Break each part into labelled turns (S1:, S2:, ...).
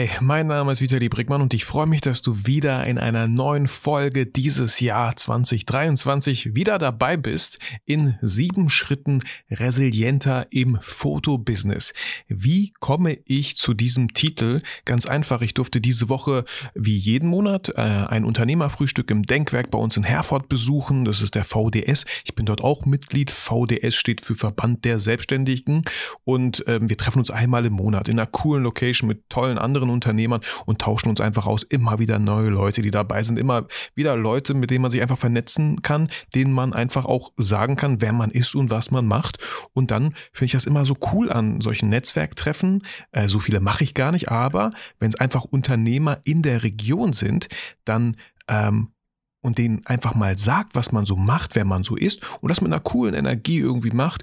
S1: Hi, mein Name ist Vitali Brickmann und ich freue mich, dass du wieder in einer neuen Folge dieses Jahr 2023 wieder dabei bist in sieben Schritten resilienter im Fotobusiness. Wie komme ich zu diesem Titel? Ganz einfach, ich durfte diese Woche wie jeden Monat äh, ein Unternehmerfrühstück im Denkwerk bei uns in Herford besuchen. Das ist der VDS. Ich bin dort auch Mitglied. VDS steht für Verband der Selbstständigen und äh, wir treffen uns einmal im Monat in einer coolen Location mit tollen anderen Unternehmern und tauschen uns einfach aus. Immer wieder neue Leute, die dabei sind. Immer wieder Leute, mit denen man sich einfach vernetzen kann, denen man einfach auch sagen kann, wer man ist und was man macht. Und dann finde ich das immer so cool an solchen Netzwerktreffen. Äh, so viele mache ich gar nicht, aber wenn es einfach Unternehmer in der Region sind, dann ähm, und denen einfach mal sagt, was man so macht, wer man so ist und das mit einer coolen Energie irgendwie macht,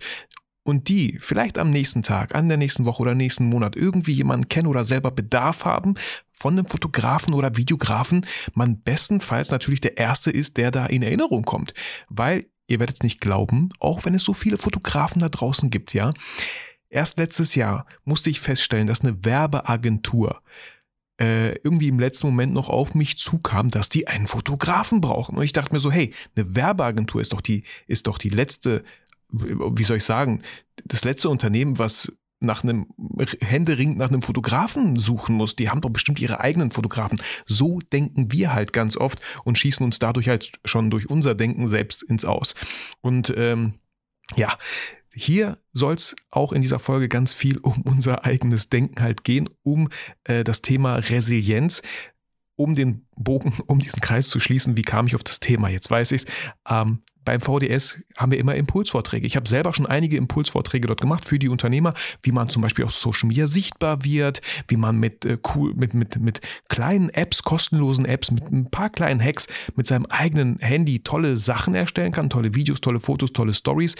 S1: und die vielleicht am nächsten Tag, an der nächsten Woche oder nächsten Monat irgendwie jemanden kennen oder selber Bedarf haben von einem Fotografen oder Videografen, man bestenfalls natürlich der Erste ist, der da in Erinnerung kommt. Weil, ihr werdet es nicht glauben, auch wenn es so viele Fotografen da draußen gibt, ja, erst letztes Jahr musste ich feststellen, dass eine Werbeagentur äh, irgendwie im letzten Moment noch auf mich zukam, dass die einen Fotografen brauchen. Und ich dachte mir so, hey, eine Werbeagentur ist doch die, ist doch die letzte wie soll ich sagen, das letzte Unternehmen, was nach einem händeringend nach einem Fotografen suchen muss, die haben doch bestimmt ihre eigenen Fotografen. So denken wir halt ganz oft und schießen uns dadurch halt schon durch unser Denken selbst ins Aus. Und ähm, ja, hier soll es auch in dieser Folge ganz viel um unser eigenes Denken halt gehen, um äh, das Thema Resilienz um den Bogen, um diesen Kreis zu schließen, wie kam ich auf das Thema? Jetzt weiß ich es. Ähm, beim VDS haben wir immer Impulsvorträge. Ich habe selber schon einige Impulsvorträge dort gemacht für die Unternehmer, wie man zum Beispiel auf Social Media sichtbar wird, wie man mit, äh, cool, mit, mit, mit kleinen Apps, kostenlosen Apps, mit ein paar kleinen Hacks mit seinem eigenen Handy tolle Sachen erstellen kann, tolle Videos, tolle Fotos, tolle Stories,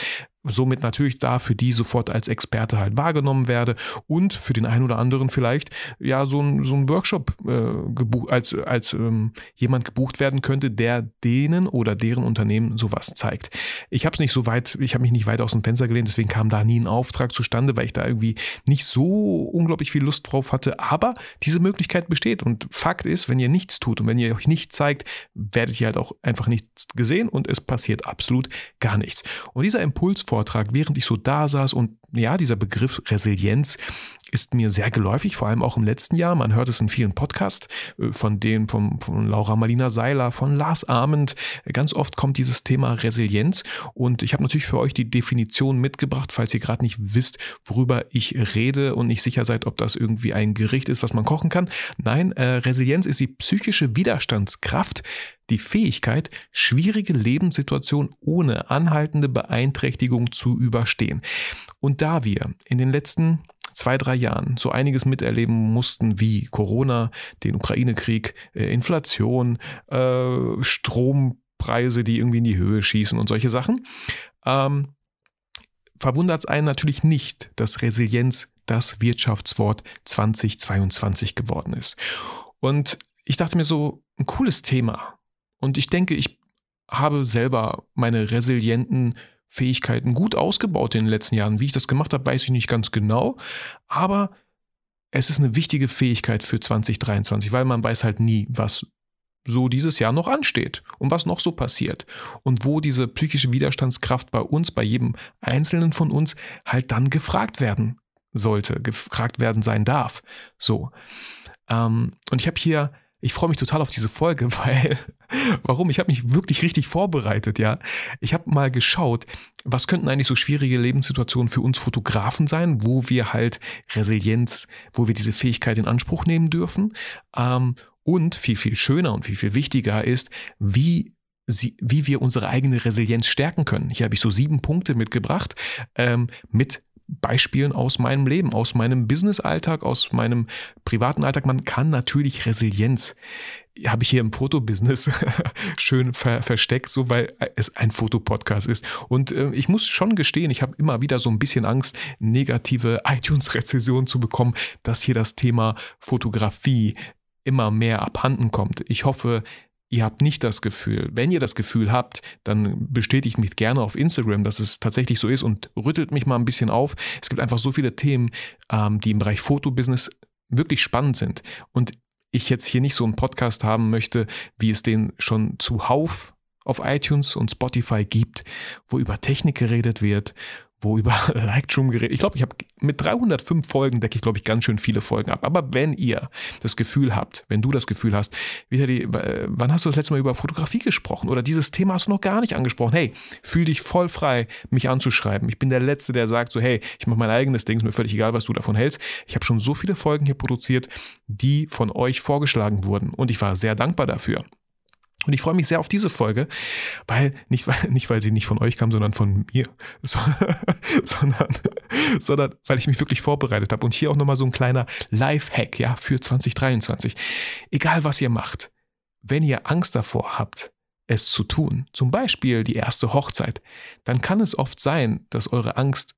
S1: somit natürlich da für die sofort als Experte halt wahrgenommen werde und für den einen oder anderen vielleicht ja so ein, so ein Workshop äh, gebucht, als, als ähm, jemand gebucht werden könnte, der denen oder deren Unternehmen sowas zeigt. Ich habe es nicht so weit, ich habe mich nicht weit aus dem Fenster gelehnt, deswegen kam da nie ein Auftrag zustande, weil ich da irgendwie nicht so unglaublich viel Lust drauf hatte, aber diese Möglichkeit besteht und Fakt ist, wenn ihr nichts tut und wenn ihr euch nichts zeigt, werdet ihr halt auch einfach nichts gesehen und es passiert absolut gar nichts. Und dieser Impuls vor Vortrag, während ich so da saß und ja, dieser Begriff Resilienz ist mir sehr geläufig, vor allem auch im letzten Jahr. Man hört es in vielen Podcasts, äh, von denen von, von Laura Marlina Seiler, von Lars Ahmed. Ganz oft kommt dieses Thema Resilienz und ich habe natürlich für euch die Definition mitgebracht, falls ihr gerade nicht wisst, worüber ich rede und nicht sicher seid, ob das irgendwie ein Gericht ist, was man kochen kann. Nein, äh, Resilienz ist die psychische Widerstandskraft, die Fähigkeit, schwierige Lebenssituationen ohne anhaltende Beeinträchtigung zu überstehen. Und da wir in den letzten zwei, drei Jahren so einiges miterleben mussten wie Corona, den Ukraine-Krieg, äh, Inflation, äh, Strompreise, die irgendwie in die Höhe schießen und solche Sachen, ähm, verwundert es einen natürlich nicht, dass Resilienz das Wirtschaftswort 2022 geworden ist. Und ich dachte mir so, ein cooles Thema. Und ich denke, ich habe selber meine resilienten Fähigkeiten gut ausgebaut in den letzten Jahren. Wie ich das gemacht habe, weiß ich nicht ganz genau. Aber es ist eine wichtige Fähigkeit für 2023, weil man weiß halt nie, was so dieses Jahr noch ansteht und was noch so passiert und wo diese psychische Widerstandskraft bei uns, bei jedem Einzelnen von uns halt dann gefragt werden sollte, gefragt werden sein darf. So. Ähm, und ich habe hier ich freue mich total auf diese Folge, weil, warum? Ich habe mich wirklich richtig vorbereitet, ja. Ich habe mal geschaut, was könnten eigentlich so schwierige Lebenssituationen für uns Fotografen sein, wo wir halt Resilienz, wo wir diese Fähigkeit in Anspruch nehmen dürfen. Ähm, und viel, viel schöner und viel, viel wichtiger ist, wie Sie, wie wir unsere eigene Resilienz stärken können. Hier habe ich so sieben Punkte mitgebracht ähm, mit Beispielen aus meinem Leben, aus meinem Business-Alltag, aus meinem privaten Alltag. Man kann natürlich Resilienz, habe ich hier im Fotobusiness schön ver versteckt, so weil es ein Fotopodcast ist. Und äh, ich muss schon gestehen, ich habe immer wieder so ein bisschen Angst, negative iTunes-Rezessionen zu bekommen, dass hier das Thema Fotografie immer mehr abhanden kommt. Ich hoffe, ihr habt nicht das Gefühl. Wenn ihr das Gefühl habt, dann bestätigt mich gerne auf Instagram, dass es tatsächlich so ist und rüttelt mich mal ein bisschen auf. Es gibt einfach so viele Themen, ähm, die im Bereich Fotobusiness wirklich spannend sind. Und ich jetzt hier nicht so einen Podcast haben möchte, wie es den schon zuhauf auf iTunes und Spotify gibt, wo über Technik geredet wird, wo über Lightroom geredet. Ich glaube, ich habe mit 305 Folgen decke ich, glaube ich, ganz schön viele Folgen ab. Aber wenn ihr das Gefühl habt, wenn du das Gefühl hast, Vitali, wann hast du das letzte Mal über Fotografie gesprochen? Oder dieses Thema hast du noch gar nicht angesprochen? Hey, fühl dich voll frei, mich anzuschreiben. Ich bin der Letzte, der sagt so, hey, ich mache mein eigenes Ding, ist mir völlig egal, was du davon hältst. Ich habe schon so viele Folgen hier produziert, die von euch vorgeschlagen wurden. Und ich war sehr dankbar dafür. Und ich freue mich sehr auf diese Folge, weil nicht, weil, nicht weil sie nicht von euch kam, sondern von mir, so, sondern, sondern weil ich mich wirklich vorbereitet habe. Und hier auch nochmal so ein kleiner Live-Hack, ja, für 2023. Egal was ihr macht, wenn ihr Angst davor habt, es zu tun, zum Beispiel die erste Hochzeit, dann kann es oft sein, dass eure Angst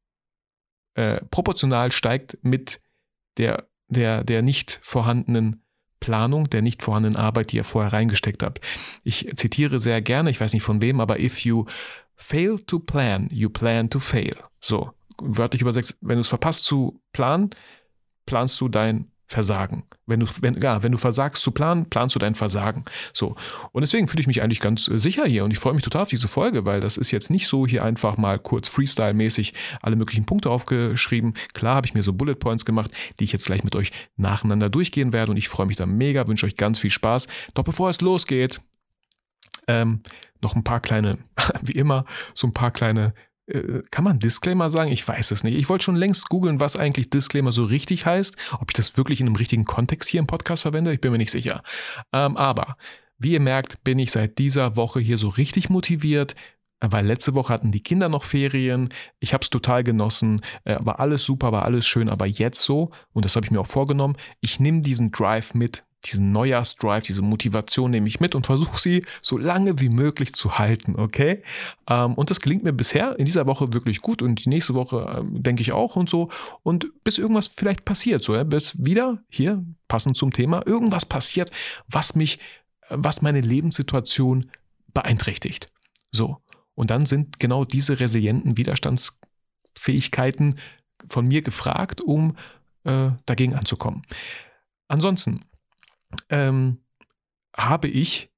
S1: äh, proportional steigt mit der, der, der nicht vorhandenen Planung der nicht vorhandenen Arbeit, die ihr vorher reingesteckt habt. Ich zitiere sehr gerne, ich weiß nicht von wem, aber if you fail to plan, you plan to fail. So, wörtlich übersetzt, wenn du es verpasst zu planen, planst du dein Versagen. Wenn du, wenn, ja, wenn du versagst zu planen, planst du dein Versagen. So. Und deswegen fühle ich mich eigentlich ganz äh, sicher hier und ich freue mich total auf diese Folge, weil das ist jetzt nicht so hier einfach mal kurz Freestyle-mäßig alle möglichen Punkte aufgeschrieben. Klar habe ich mir so Bullet Points gemacht, die ich jetzt gleich mit euch nacheinander durchgehen werde und ich freue mich da mega, wünsche euch ganz viel Spaß. Doch bevor es losgeht, ähm, noch ein paar kleine, wie immer, so ein paar kleine kann man Disclaimer sagen? Ich weiß es nicht. Ich wollte schon längst googeln, was eigentlich Disclaimer so richtig heißt. Ob ich das wirklich in einem richtigen Kontext hier im Podcast verwende, ich bin mir nicht sicher. Ähm, aber wie ihr merkt, bin ich seit dieser Woche hier so richtig motiviert, weil letzte Woche hatten die Kinder noch Ferien. Ich habe es total genossen, äh, war alles super, war alles schön, aber jetzt so, und das habe ich mir auch vorgenommen, ich nehme diesen Drive mit, diesen Neujahrsdrive, diese Motivation nehme ich mit und versuche sie so lange wie möglich zu halten, okay? Ähm, und das gelingt mir bisher in dieser Woche wirklich gut und die nächste Woche ähm, denke ich auch und so. Und bis irgendwas vielleicht passiert, so, ja, bis wieder hier, passend zum Thema, irgendwas passiert, was mich, was meine Lebenssituation beeinträchtigt. So. Und dann sind genau diese resilienten Widerstandsfähigkeiten von mir gefragt, um äh, dagegen anzukommen. Ansonsten, ähm, habe ich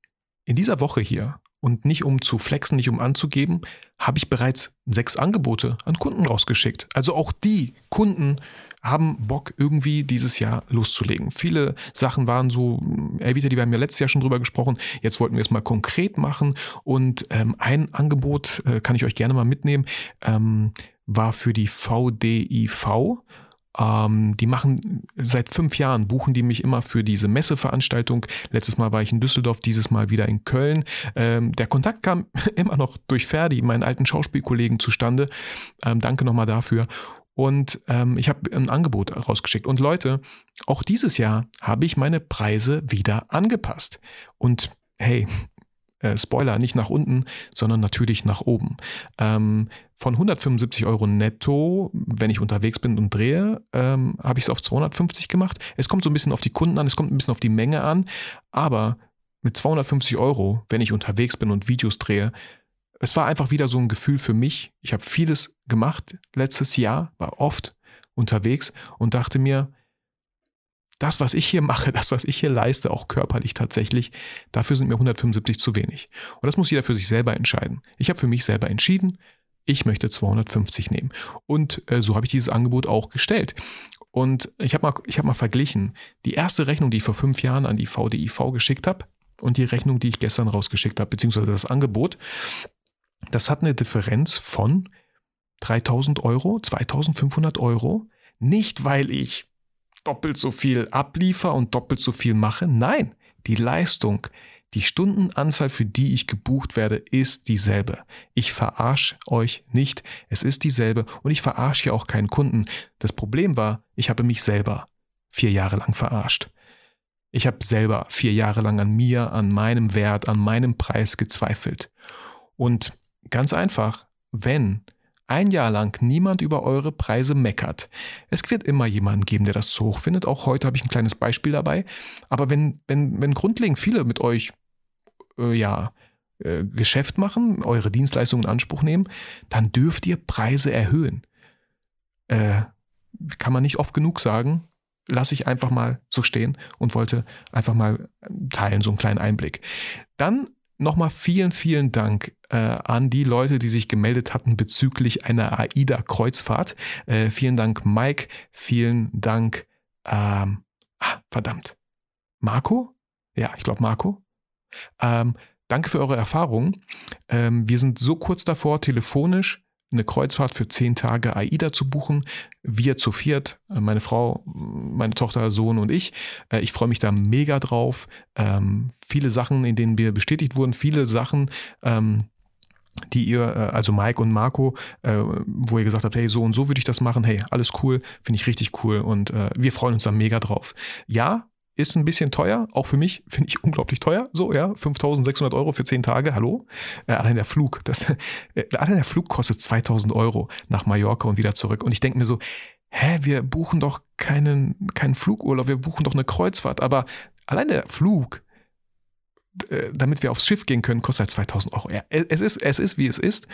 S1: in dieser Woche hier und nicht um zu flexen, nicht um anzugeben, habe ich bereits sechs Angebote an Kunden rausgeschickt. Also auch die Kunden haben Bock, irgendwie dieses Jahr loszulegen. Viele Sachen waren so, ey, wieder, die wir haben ja letztes Jahr schon drüber gesprochen. Jetzt wollten wir es mal konkret machen. Und ähm, ein Angebot äh, kann ich euch gerne mal mitnehmen, ähm, war für die VDIV. Ähm, die machen seit fünf Jahren, buchen die mich immer für diese Messeveranstaltung. Letztes Mal war ich in Düsseldorf, dieses Mal wieder in Köln. Ähm, der Kontakt kam immer noch durch Ferdi, meinen alten Schauspielkollegen, zustande. Ähm, danke nochmal dafür. Und ähm, ich habe ein Angebot rausgeschickt. Und Leute, auch dieses Jahr habe ich meine Preise wieder angepasst. Und hey, äh, Spoiler, nicht nach unten, sondern natürlich nach oben. Ähm, von 175 Euro netto, wenn ich unterwegs bin und drehe, ähm, habe ich es auf 250 gemacht. Es kommt so ein bisschen auf die Kunden an, es kommt ein bisschen auf die Menge an, aber mit 250 Euro, wenn ich unterwegs bin und Videos drehe, es war einfach wieder so ein Gefühl für mich. Ich habe vieles gemacht letztes Jahr, war oft unterwegs und dachte mir, das, was ich hier mache, das, was ich hier leiste, auch körperlich tatsächlich, dafür sind mir 175 zu wenig. Und das muss jeder für sich selber entscheiden. Ich habe für mich selber entschieden, ich möchte 250 nehmen. Und äh, so habe ich dieses Angebot auch gestellt. Und ich habe mal, hab mal verglichen, die erste Rechnung, die ich vor fünf Jahren an die VDIV geschickt habe, und die Rechnung, die ich gestern rausgeschickt habe, beziehungsweise das Angebot, das hat eine Differenz von 3000 Euro, 2500 Euro. Nicht, weil ich doppelt so viel abliefer und doppelt so viel mache. Nein, die Leistung, die Stundenanzahl, für die ich gebucht werde, ist dieselbe. Ich verarsche euch nicht. Es ist dieselbe und ich verarsche ja auch keinen Kunden. Das Problem war, ich habe mich selber vier Jahre lang verarscht. Ich habe selber vier Jahre lang an mir, an meinem Wert, an meinem Preis gezweifelt. Und ganz einfach, wenn ein Jahr lang niemand über eure Preise meckert. Es wird immer jemanden geben, der das zu hoch findet. Auch heute habe ich ein kleines Beispiel dabei. Aber wenn, wenn, wenn grundlegend viele mit euch äh, ja, äh, Geschäft machen, eure Dienstleistungen in Anspruch nehmen, dann dürft ihr Preise erhöhen. Äh, kann man nicht oft genug sagen, lasse ich einfach mal so stehen und wollte einfach mal teilen, so einen kleinen Einblick. Dann nochmal vielen, vielen Dank äh, an die Leute, die sich gemeldet hatten bezüglich einer AIDA-Kreuzfahrt. Äh, vielen Dank, Mike. Vielen Dank, ähm, ah, verdammt. Marco? Ja, ich glaube Marco. Ähm, danke für eure Erfahrung. Ähm, wir sind so kurz davor, telefonisch eine Kreuzfahrt für zehn Tage AIDA zu buchen. Wir zu viert, äh, meine Frau, meine Tochter, Sohn und ich. Äh, ich freue mich da mega drauf. Ähm, viele Sachen, in denen wir bestätigt wurden, viele Sachen, ähm, die ihr, äh, also Mike und Marco, wo ihr gesagt habt, hey, so und so würde ich das machen, hey, alles cool, finde ich richtig cool und wir freuen uns da mega drauf. Ja, ist ein bisschen teuer, auch für mich finde ich unglaublich teuer. So, ja, 5600 Euro für 10 Tage, hallo. Äh, allein der Flug, das, äh, allein der Flug kostet 2000 Euro nach Mallorca und wieder zurück. Und ich denke mir so, hä, wir buchen doch keinen, keinen Flugurlaub, wir buchen doch eine Kreuzfahrt. Aber allein der Flug, äh, damit wir aufs Schiff gehen können, kostet halt 2000 Euro. Ja, es ist, es ist, wie es ist.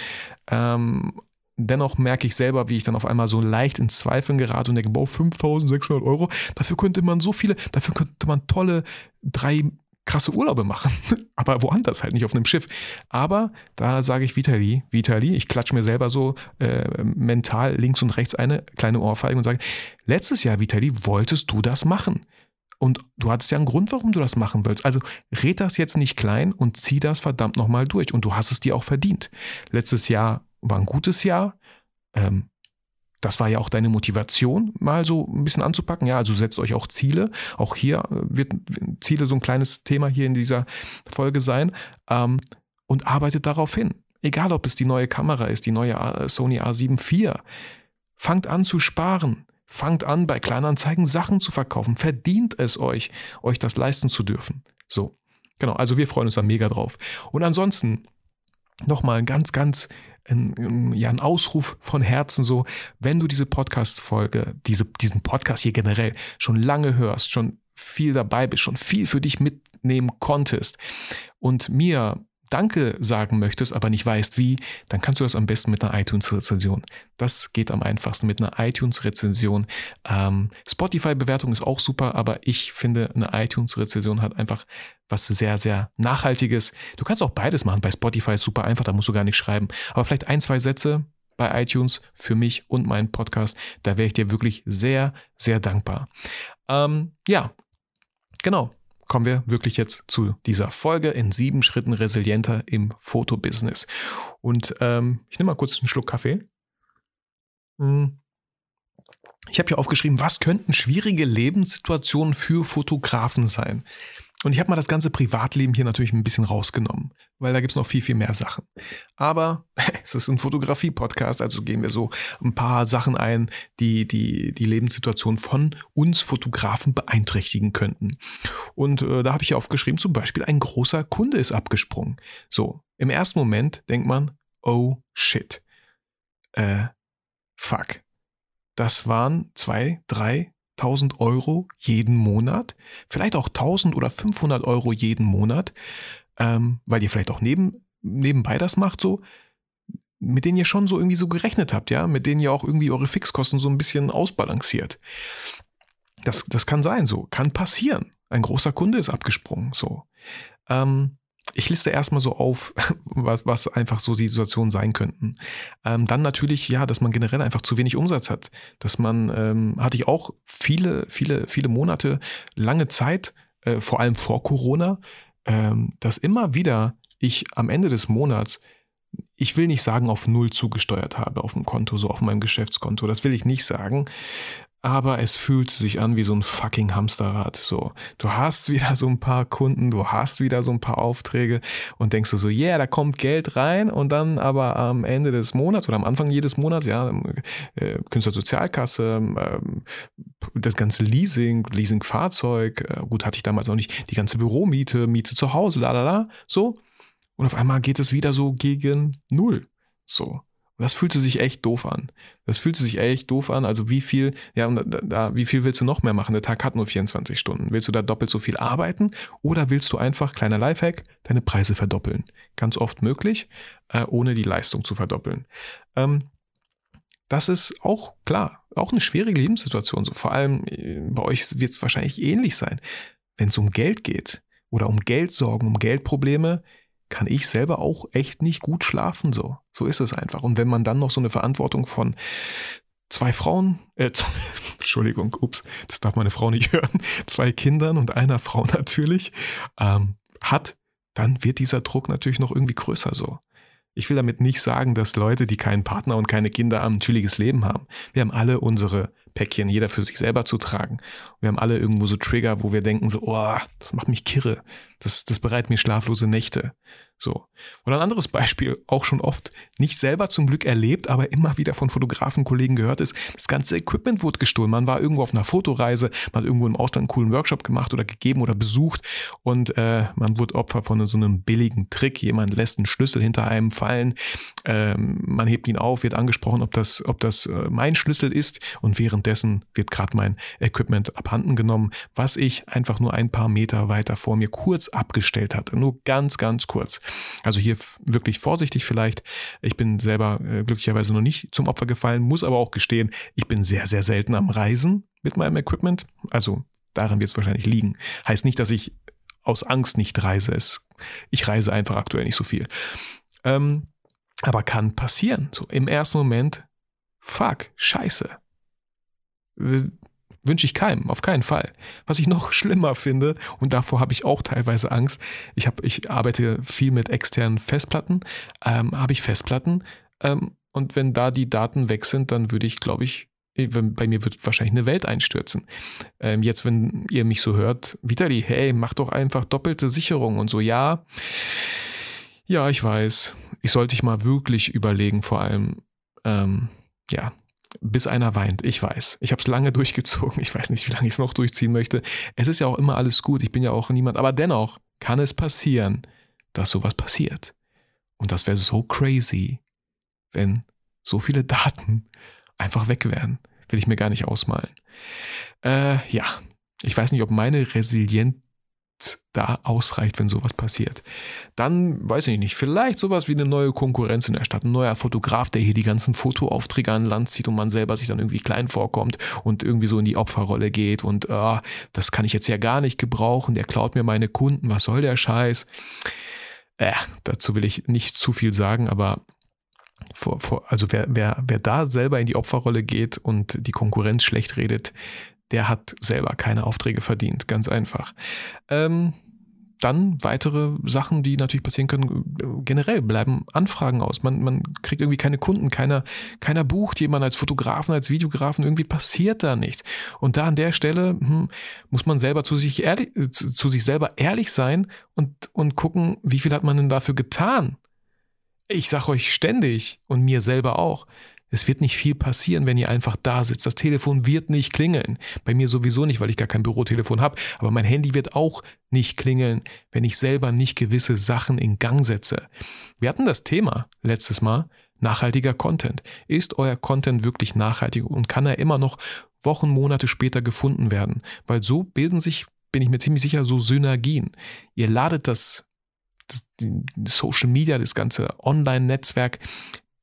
S1: Ähm, Dennoch merke ich selber, wie ich dann auf einmal so leicht ins Zweifeln gerate und denke, boah, 5600 Euro, dafür könnte man so viele, dafür könnte man tolle drei krasse Urlaube machen. Aber woanders halt, nicht auf einem Schiff. Aber da sage ich Vitali, Vitali, ich klatsche mir selber so äh, mental links und rechts eine kleine Ohrfeige und sage, letztes Jahr, Vitali, wolltest du das machen? Und du hattest ja einen Grund, warum du das machen willst. Also red das jetzt nicht klein und zieh das verdammt nochmal durch. Und du hast es dir auch verdient. Letztes Jahr war ein gutes Jahr. Ähm, das war ja auch deine Motivation, mal so ein bisschen anzupacken. Ja, also setzt euch auch Ziele. Auch hier äh, wird Ziele so ein kleines Thema hier in dieser Folge sein. Ähm, und arbeitet darauf hin. Egal, ob es die neue Kamera ist, die neue Sony A7 IV. Fangt an zu sparen. Fangt an, bei Kleinanzeigen Sachen zu verkaufen. Verdient es euch, euch das leisten zu dürfen. So, genau. Also wir freuen uns da mega drauf. Und ansonsten nochmal ein ganz, ganz ein, ja, ein Ausruf von Herzen so, wenn du diese Podcast-Folge, diese, diesen Podcast hier generell schon lange hörst, schon viel dabei bist, schon viel für dich mitnehmen konntest und mir Danke sagen möchtest, aber nicht weißt wie, dann kannst du das am besten mit einer iTunes-Rezension. Das geht am einfachsten mit einer iTunes-Rezension. Ähm, Spotify-Bewertung ist auch super, aber ich finde, eine iTunes-Rezension hat einfach was sehr, sehr Nachhaltiges. Du kannst auch beides machen. Bei Spotify ist super einfach, da musst du gar nicht schreiben. Aber vielleicht ein, zwei Sätze bei iTunes für mich und meinen Podcast. Da wäre ich dir wirklich sehr, sehr dankbar. Ähm, ja, genau kommen wir wirklich jetzt zu dieser Folge in sieben Schritten resilienter im Fotobusiness. Und ähm, ich nehme mal kurz einen Schluck Kaffee. Hm. Ich habe hier aufgeschrieben, was könnten schwierige Lebenssituationen für Fotografen sein? Und ich habe mal das ganze Privatleben hier natürlich ein bisschen rausgenommen, weil da gibt es noch viel, viel mehr Sachen. Aber es ist ein Fotografie-Podcast, also gehen wir so ein paar Sachen ein, die die, die Lebenssituation von uns Fotografen beeinträchtigen könnten. Und äh, da habe ich aufgeschrieben, zum Beispiel ein großer Kunde ist abgesprungen. So, im ersten Moment denkt man, oh shit. Äh, fuck. Das waren zwei, drei, 1000 Euro jeden Monat, vielleicht auch 1000 oder 500 Euro jeden Monat, ähm, weil ihr vielleicht auch neben, nebenbei das macht, so, mit denen ihr schon so irgendwie so gerechnet habt, ja, mit denen ihr auch irgendwie eure Fixkosten so ein bisschen ausbalanciert. Das, das kann sein, so, kann passieren. Ein großer Kunde ist abgesprungen, so. Ähm, ich liste erstmal so auf, was, was, einfach so die Situationen sein könnten. Ähm, dann natürlich, ja, dass man generell einfach zu wenig Umsatz hat. Dass man, ähm, hatte ich auch viele, viele, viele Monate, lange Zeit, äh, vor allem vor Corona, ähm, dass immer wieder ich am Ende des Monats, ich will nicht sagen, auf Null zugesteuert habe auf dem Konto, so auf meinem Geschäftskonto. Das will ich nicht sagen aber es fühlt sich an wie so ein fucking Hamsterrad. So, du hast wieder so ein paar Kunden, du hast wieder so ein paar Aufträge und denkst du so, yeah, da kommt Geld rein und dann aber am Ende des Monats oder am Anfang jedes Monats, ja, äh, Künstlersozialkasse, äh, das ganze Leasing, Leasingfahrzeug, äh, gut, hatte ich damals auch nicht, die ganze Büromiete, Miete zu Hause, la la la, so. Und auf einmal geht es wieder so gegen Null. So. Das fühlte sich echt doof an. Das fühlte sich echt doof an. Also wie viel, ja, da, da, wie viel willst du noch mehr machen? Der Tag hat nur 24 Stunden. Willst du da doppelt so viel arbeiten oder willst du einfach, kleiner Lifehack, deine Preise verdoppeln? Ganz oft möglich, äh, ohne die Leistung zu verdoppeln. Ähm, das ist auch klar, auch eine schwierige Lebenssituation. So, vor allem äh, bei euch wird es wahrscheinlich ähnlich sein. Wenn es um Geld geht oder um Geldsorgen, um Geldprobleme, kann ich selber auch echt nicht gut schlafen. So, so ist es einfach. Und wenn man dann noch so eine Verantwortung von zwei Frauen, äh, Entschuldigung, ups, das darf meine Frau nicht hören, zwei Kindern und einer Frau natürlich, ähm, hat, dann wird dieser Druck natürlich noch irgendwie größer so. Ich will damit nicht sagen, dass Leute, die keinen Partner und keine Kinder haben, ein chilliges Leben haben. Wir haben alle unsere Päckchen, jeder für sich selber zu tragen. Wir haben alle irgendwo so Trigger, wo wir denken so, oh, das macht mich kirre. Das, das bereitet mir schlaflose Nächte. So. Oder ein anderes Beispiel, auch schon oft nicht selber zum Glück erlebt, aber immer wieder von Fotografenkollegen gehört ist, das ganze Equipment wurde gestohlen. Man war irgendwo auf einer Fotoreise, man hat irgendwo im Ausland einen coolen Workshop gemacht oder gegeben oder besucht und äh, man wurde Opfer von so einem billigen Trick. Jemand lässt einen Schlüssel hinter einem fallen, ähm, man hebt ihn auf, wird angesprochen, ob das, ob das äh, mein Schlüssel ist und währenddessen wird gerade mein Equipment abhanden genommen, was ich einfach nur ein paar Meter weiter vor mir kurz abgestellt hatte. Nur ganz, ganz kurz. Also hier wirklich vorsichtig vielleicht. Ich bin selber äh, glücklicherweise noch nicht zum Opfer gefallen, muss aber auch gestehen, ich bin sehr, sehr selten am Reisen mit meinem Equipment. Also daran wird es wahrscheinlich liegen. Heißt nicht, dass ich aus Angst nicht reise. Ich reise einfach aktuell nicht so viel. Ähm, aber kann passieren. So im ersten Moment, fuck, scheiße wünsche ich keinem, auf keinen Fall. Was ich noch schlimmer finde, und davor habe ich auch teilweise Angst, ich, hab, ich arbeite viel mit externen Festplatten, ähm, habe ich Festplatten ähm, und wenn da die Daten weg sind, dann würde ich, glaube ich, bei mir wird wahrscheinlich eine Welt einstürzen. Ähm, jetzt, wenn ihr mich so hört, Vitali, hey, mach doch einfach doppelte Sicherung und so, ja. Ja, ich weiß. Ich sollte ich mal wirklich überlegen, vor allem, ähm, ja, bis einer weint. Ich weiß. Ich habe es lange durchgezogen. Ich weiß nicht, wie lange ich es noch durchziehen möchte. Es ist ja auch immer alles gut. Ich bin ja auch niemand. Aber dennoch kann es passieren, dass sowas passiert. Und das wäre so crazy, wenn so viele Daten einfach weg wären. Will ich mir gar nicht ausmalen. Äh, ja, ich weiß nicht, ob meine Resilienz da ausreicht, wenn sowas passiert. Dann weiß ich nicht, vielleicht sowas wie eine neue Konkurrenz in der Stadt, ein neuer Fotograf, der hier die ganzen Fotoaufträge an Land zieht und man selber sich dann irgendwie klein vorkommt und irgendwie so in die Opferrolle geht und uh, das kann ich jetzt ja gar nicht gebrauchen, der klaut mir meine Kunden, was soll der Scheiß? Äh, dazu will ich nicht zu viel sagen, aber vor, vor, also wer, wer, wer da selber in die Opferrolle geht und die Konkurrenz schlecht redet, der hat selber keine Aufträge verdient, ganz einfach. Ähm, dann weitere Sachen, die natürlich passieren können, generell bleiben Anfragen aus. Man, man kriegt irgendwie keine Kunden, keiner, keiner bucht jemanden als Fotografen, als Videografen, irgendwie passiert da nichts. Und da an der Stelle hm, muss man selber zu sich, ehrlich, zu, zu sich selber ehrlich sein und, und gucken, wie viel hat man denn dafür getan. Ich sage euch ständig und mir selber auch, es wird nicht viel passieren, wenn ihr einfach da sitzt. Das Telefon wird nicht klingeln. Bei mir sowieso nicht, weil ich gar kein Bürotelefon habe. Aber mein Handy wird auch nicht klingeln, wenn ich selber nicht gewisse Sachen in Gang setze. Wir hatten das Thema letztes Mal. Nachhaltiger Content. Ist euer Content wirklich nachhaltig und kann er immer noch Wochen, Monate später gefunden werden? Weil so bilden sich, bin ich mir ziemlich sicher, so Synergien. Ihr ladet das, das Social Media, das ganze Online-Netzwerk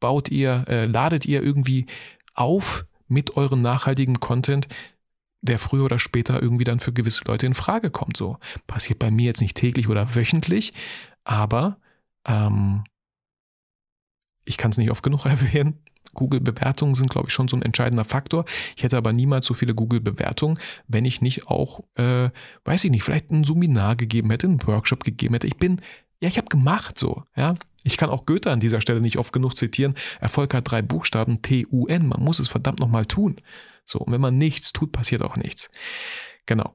S1: baut ihr, äh, ladet ihr irgendwie auf mit eurem nachhaltigen Content, der früher oder später irgendwie dann für gewisse Leute in Frage kommt. So passiert bei mir jetzt nicht täglich oder wöchentlich, aber ähm, ich kann es nicht oft genug erwähnen. Google-Bewertungen sind, glaube ich, schon so ein entscheidender Faktor. Ich hätte aber niemals so viele Google-Bewertungen, wenn ich nicht auch, äh, weiß ich nicht, vielleicht ein Seminar gegeben hätte, einen Workshop gegeben hätte. Ich bin ja, ich habe gemacht so, ja. Ich kann auch Goethe an dieser Stelle nicht oft genug zitieren. Erfolg hat drei Buchstaben, T-U-N. Man muss es verdammt nochmal tun. So, und wenn man nichts tut, passiert auch nichts. Genau.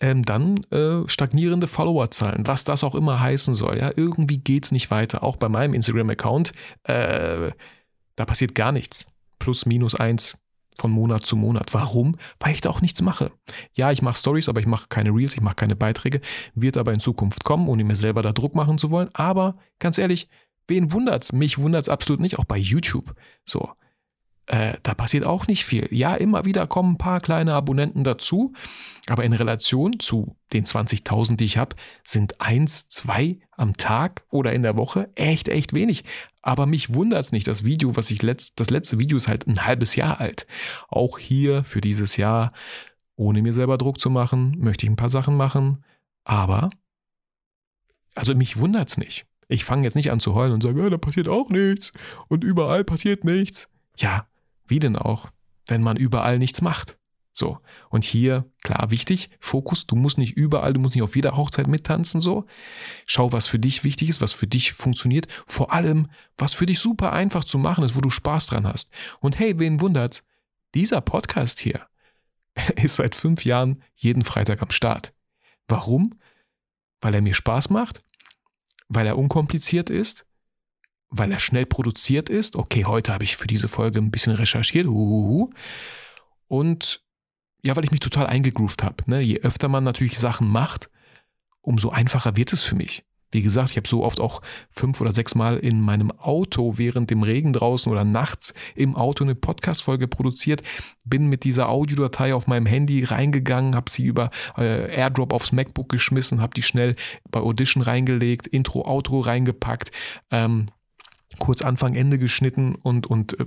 S1: Ähm, dann äh, stagnierende Followerzahlen, was das auch immer heißen soll. Ja, irgendwie geht's nicht weiter. Auch bei meinem Instagram-Account, äh, da passiert gar nichts. Plus, minus eins von Monat zu Monat. Warum? Weil ich da auch nichts mache. Ja, ich mache Stories, aber ich mache keine Reels, ich mache keine Beiträge. Wird aber in Zukunft kommen, ohne mir selber da Druck machen zu wollen. Aber ganz ehrlich, wen wundert's? Mich wundert's absolut nicht, auch bei YouTube. So, äh, da passiert auch nicht viel. Ja, immer wieder kommen ein paar kleine Abonnenten dazu, aber in Relation zu den 20.000, die ich habe, sind eins, zwei am Tag oder in der Woche echt, echt wenig. Aber mich wundert es nicht. Das Video, was ich letzt, das letzte Video ist halt ein halbes Jahr alt. Auch hier für dieses Jahr, ohne mir selber Druck zu machen, möchte ich ein paar Sachen machen. Aber, also mich wundert es nicht. Ich fange jetzt nicht an zu heulen und sage, ja, da passiert auch nichts und überall passiert nichts. Ja, wie denn auch, wenn man überall nichts macht? So. Und hier, klar, wichtig, Fokus, du musst nicht überall, du musst nicht auf jeder Hochzeit mittanzen, so. Schau, was für dich wichtig ist, was für dich funktioniert. Vor allem, was für dich super einfach zu machen ist, wo du Spaß dran hast. Und hey, wen wundert's? Dieser Podcast hier ist seit fünf Jahren jeden Freitag am Start. Warum? Weil er mir Spaß macht, weil er unkompliziert ist, weil er schnell produziert ist. Okay, heute habe ich für diese Folge ein bisschen recherchiert. Uhuhu. Und ja, weil ich mich total eingegroovt habe. Ne? Je öfter man natürlich Sachen macht, umso einfacher wird es für mich. Wie gesagt, ich habe so oft auch fünf oder sechs Mal in meinem Auto während dem Regen draußen oder nachts im Auto eine Podcast-Folge produziert, bin mit dieser Audiodatei auf meinem Handy reingegangen, habe sie über äh, AirDrop aufs MacBook geschmissen, habe die schnell bei Audition reingelegt, Intro, Outro reingepackt, ähm, kurz Anfang, Ende geschnitten und, und äh,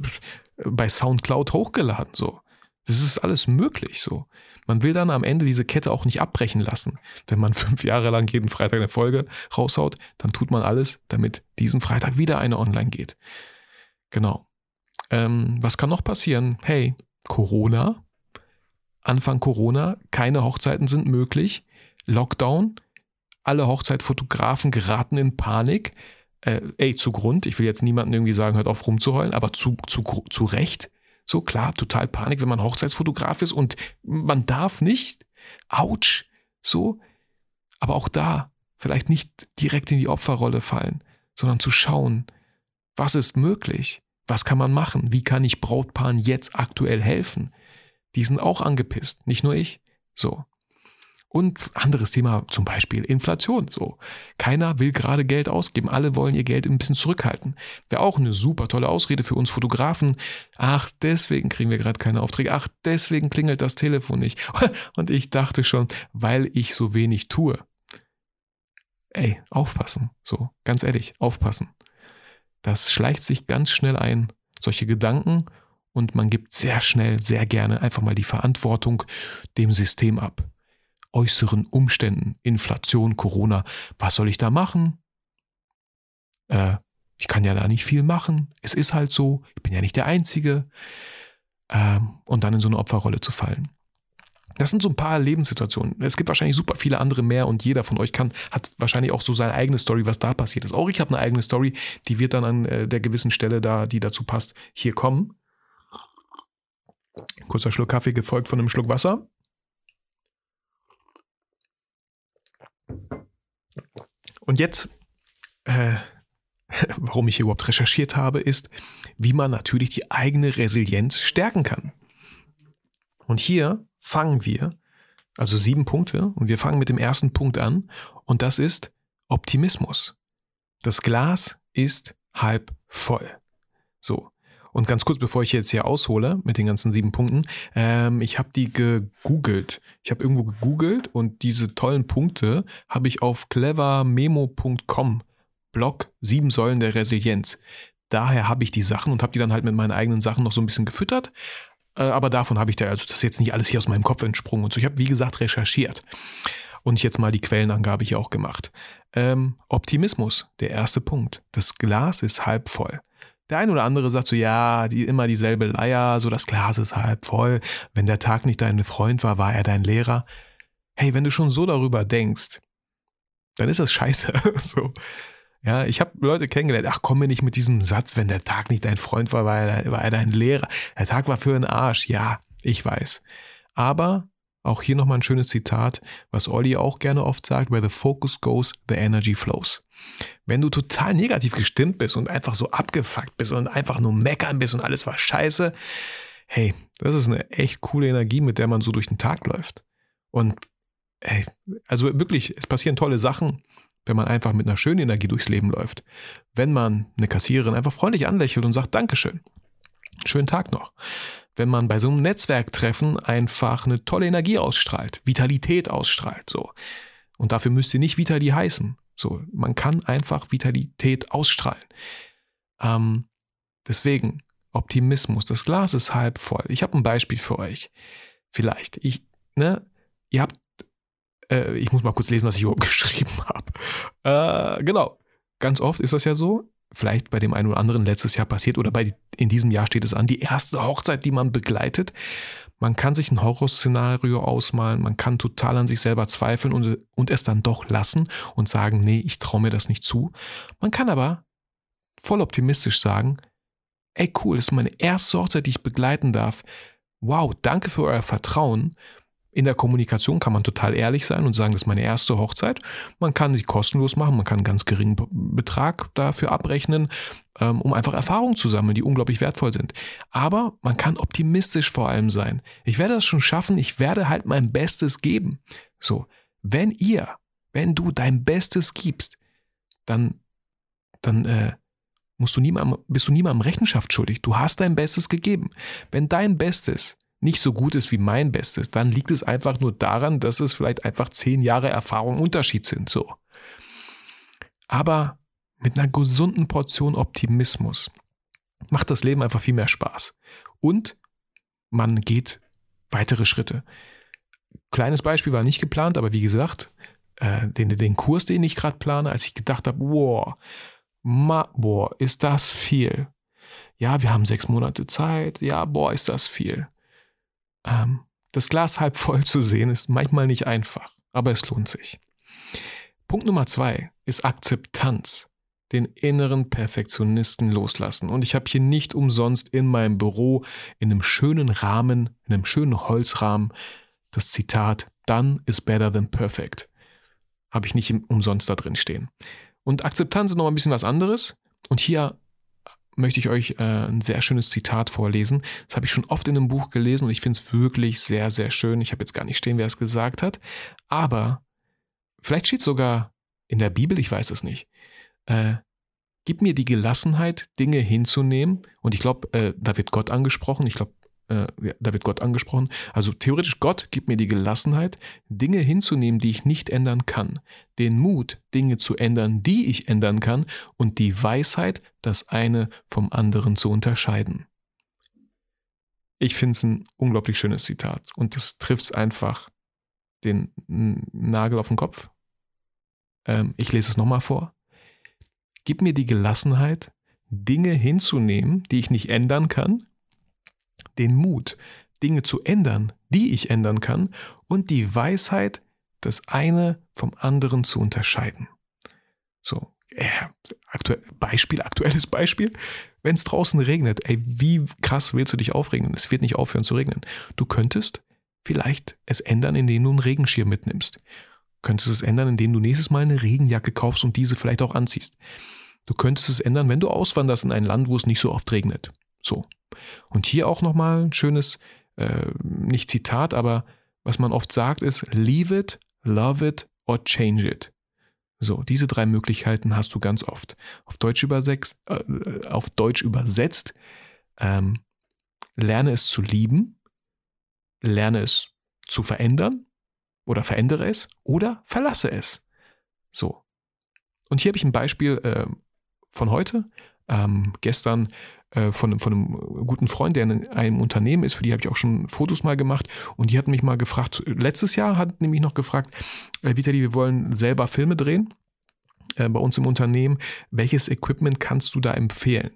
S1: bei Soundcloud hochgeladen. So. Das ist alles möglich so. Man will dann am Ende diese Kette auch nicht abbrechen lassen. Wenn man fünf Jahre lang jeden Freitag eine Folge raushaut, dann tut man alles, damit diesen Freitag wieder eine online geht. Genau. Ähm, was kann noch passieren? Hey, Corona. Anfang Corona, keine Hochzeiten sind möglich. Lockdown. Alle Hochzeitfotografen geraten in Panik äh, ey, zu Grund, ich will jetzt niemanden irgendwie sagen, hört auf rumzuheulen, aber zu, zu, zu Recht. So klar, total Panik, wenn man Hochzeitsfotograf ist und man darf nicht. Autsch. So. Aber auch da vielleicht nicht direkt in die Opferrolle fallen, sondern zu schauen, was ist möglich? Was kann man machen? Wie kann ich Brautpaaren jetzt aktuell helfen? Die sind auch angepisst, nicht nur ich. So. Und anderes Thema, zum Beispiel Inflation. So, keiner will gerade Geld ausgeben. Alle wollen ihr Geld ein bisschen zurückhalten. Wäre auch eine super tolle Ausrede für uns Fotografen. Ach, deswegen kriegen wir gerade keine Aufträge. Ach, deswegen klingelt das Telefon nicht. Und ich dachte schon, weil ich so wenig tue. Ey, aufpassen. So, ganz ehrlich, aufpassen. Das schleicht sich ganz schnell ein. Solche Gedanken und man gibt sehr schnell, sehr gerne einfach mal die Verantwortung dem System ab äußeren Umständen, Inflation, Corona, was soll ich da machen? Äh, ich kann ja da nicht viel machen. Es ist halt so, ich bin ja nicht der Einzige. Ähm, und dann in so eine Opferrolle zu fallen. Das sind so ein paar Lebenssituationen. Es gibt wahrscheinlich super viele andere mehr und jeder von euch kann, hat wahrscheinlich auch so seine eigene Story, was da passiert ist. Auch ich habe eine eigene Story, die wird dann an äh, der gewissen Stelle da, die dazu passt, hier kommen. Kurzer Schluck Kaffee gefolgt von einem Schluck Wasser. Und jetzt, äh, warum ich hier überhaupt recherchiert habe, ist, wie man natürlich die eigene Resilienz stärken kann. Und hier fangen wir, also sieben Punkte, und wir fangen mit dem ersten Punkt an, und das ist Optimismus. Das Glas ist halb voll. So. Und ganz kurz, bevor ich jetzt hier aushole mit den ganzen sieben Punkten, ähm, ich habe die gegoogelt. Ich habe irgendwo gegoogelt und diese tollen Punkte habe ich auf clevermemo.com Blog sieben Säulen der Resilienz. Daher habe ich die Sachen und habe die dann halt mit meinen eigenen Sachen noch so ein bisschen gefüttert. Äh, aber davon habe ich da, also das ist jetzt nicht alles hier aus meinem Kopf entsprungen und so. Ich habe, wie gesagt, recherchiert und jetzt mal die Quellenangabe hier auch gemacht. Ähm, Optimismus, der erste Punkt. Das Glas ist halb voll. Der eine oder andere sagt so, ja, die, immer dieselbe Leier, so das Glas ist halb voll. Wenn der Tag nicht dein Freund war, war er dein Lehrer. Hey, wenn du schon so darüber denkst, dann ist das scheiße. so. Ja, ich habe Leute kennengelernt, ach komm mir nicht mit diesem Satz, wenn der Tag nicht dein Freund war, war er, war er dein Lehrer. Der Tag war für einen Arsch. Ja, ich weiß. Aber auch hier nochmal ein schönes Zitat, was Olli auch gerne oft sagt, where the focus goes, the energy flows. Wenn du total negativ gestimmt bist und einfach so abgefuckt bist und einfach nur meckern bist und alles war scheiße, hey, das ist eine echt coole Energie, mit der man so durch den Tag läuft. Und hey, also wirklich, es passieren tolle Sachen. wenn man einfach mit einer schönen Energie durchs Leben läuft. Wenn man eine Kassiererin einfach freundlich anlächelt und sagt Dankeschön. Schönen Tag noch. Wenn man bei so einem Netzwerktreffen einfach eine tolle Energie ausstrahlt, Vitalität ausstrahlt, so. Und dafür müsst ihr nicht Vitali heißen. So, man kann einfach Vitalität ausstrahlen. Ähm, deswegen, Optimismus. Das Glas ist halb voll. Ich habe ein Beispiel für euch. Vielleicht. Ich, ne, ihr habt, äh, ich muss mal kurz lesen, was ich überhaupt geschrieben habe. Äh, genau. Ganz oft ist das ja so, vielleicht bei dem einen oder anderen letztes Jahr passiert oder bei, in diesem Jahr steht es an, die erste Hochzeit, die man begleitet. Man kann sich ein Horrorszenario ausmalen, man kann total an sich selber zweifeln und, und es dann doch lassen und sagen, nee, ich traue mir das nicht zu. Man kann aber voll optimistisch sagen, ey cool, das ist meine erste Hochzeit, die ich begleiten darf. Wow, danke für euer Vertrauen. In der Kommunikation kann man total ehrlich sein und sagen, das ist meine erste Hochzeit. Man kann sie kostenlos machen, man kann einen ganz geringen Betrag dafür abrechnen, ähm, um einfach Erfahrungen zu sammeln, die unglaublich wertvoll sind. Aber man kann optimistisch vor allem sein. Ich werde das schon schaffen, ich werde halt mein Bestes geben. So, wenn ihr, wenn du dein Bestes gibst, dann, dann äh, musst du niemandem, bist du niemandem Rechenschaft schuldig. Du hast dein Bestes gegeben. Wenn dein Bestes nicht so gut ist wie mein Bestes, dann liegt es einfach nur daran, dass es vielleicht einfach zehn Jahre Erfahrung Unterschied sind. So. Aber mit einer gesunden Portion Optimismus macht das Leben einfach viel mehr Spaß. Und man geht weitere Schritte. Kleines Beispiel war nicht geplant, aber wie gesagt, äh, den, den Kurs, den ich gerade plane, als ich gedacht habe, wow, Ma, boah, ist das viel. Ja, wir haben sechs Monate Zeit. Ja, boah, ist das viel. Ähm, das Glas halb voll zu sehen ist manchmal nicht einfach, aber es lohnt sich. Punkt Nummer zwei ist Akzeptanz. Den inneren Perfektionisten loslassen. Und ich habe hier nicht umsonst in meinem Büro in einem schönen Rahmen, in einem schönen Holzrahmen, das Zitat Done is better than perfect. Habe ich nicht umsonst da drin stehen. Und Akzeptanz ist noch ein bisschen was anderes. Und hier möchte ich euch äh, ein sehr schönes Zitat vorlesen. Das habe ich schon oft in einem Buch gelesen und ich finde es wirklich sehr, sehr schön. Ich habe jetzt gar nicht stehen, wer es gesagt hat. Aber vielleicht steht sogar in der Bibel, ich weiß es nicht. Äh, gib mir die Gelassenheit, Dinge hinzunehmen. Und ich glaube, äh, da wird Gott angesprochen. Ich glaube, äh, da wird Gott angesprochen. Also theoretisch, Gott gibt mir die Gelassenheit, Dinge hinzunehmen, die ich nicht ändern kann, den Mut, Dinge zu ändern, die ich ändern kann, und die Weisheit, das eine vom anderen zu unterscheiden. Ich finde es ein unglaublich schönes Zitat und das trifft einfach den Nagel auf den Kopf. Ähm, ich lese es nochmal vor. Gib mir die Gelassenheit, Dinge hinzunehmen, die ich nicht ändern kann, den Mut, Dinge zu ändern, die ich ändern kann, und die Weisheit, das eine vom anderen zu unterscheiden. So, äh, aktuell, Beispiel, aktuelles Beispiel. Wenn es draußen regnet, ey, wie krass willst du dich aufregen? Es wird nicht aufhören zu regnen. Du könntest vielleicht es ändern, indem du einen Regenschirm mitnimmst. Könntest es ändern, indem du nächstes Mal eine Regenjacke kaufst und diese vielleicht auch anziehst. Du könntest es ändern, wenn du auswanderst in ein Land, wo es nicht so oft regnet. So. Und hier auch nochmal ein schönes, äh, nicht Zitat, aber was man oft sagt ist, leave it, love it or change it. So, diese drei Möglichkeiten hast du ganz oft. Auf Deutsch, übersetzt, äh, auf Deutsch übersetzt, ähm, lerne es zu lieben, lerne es zu verändern oder verändere es oder verlasse es. So. Und hier habe ich ein Beispiel äh, von heute. Ähm, gestern von, von einem guten Freund, der in einem Unternehmen ist, für die habe ich auch schon Fotos mal gemacht. Und die hat mich mal gefragt, letztes Jahr hat nämlich noch gefragt, äh, Vitali, wir wollen selber Filme drehen äh, bei uns im Unternehmen, welches Equipment kannst du da empfehlen?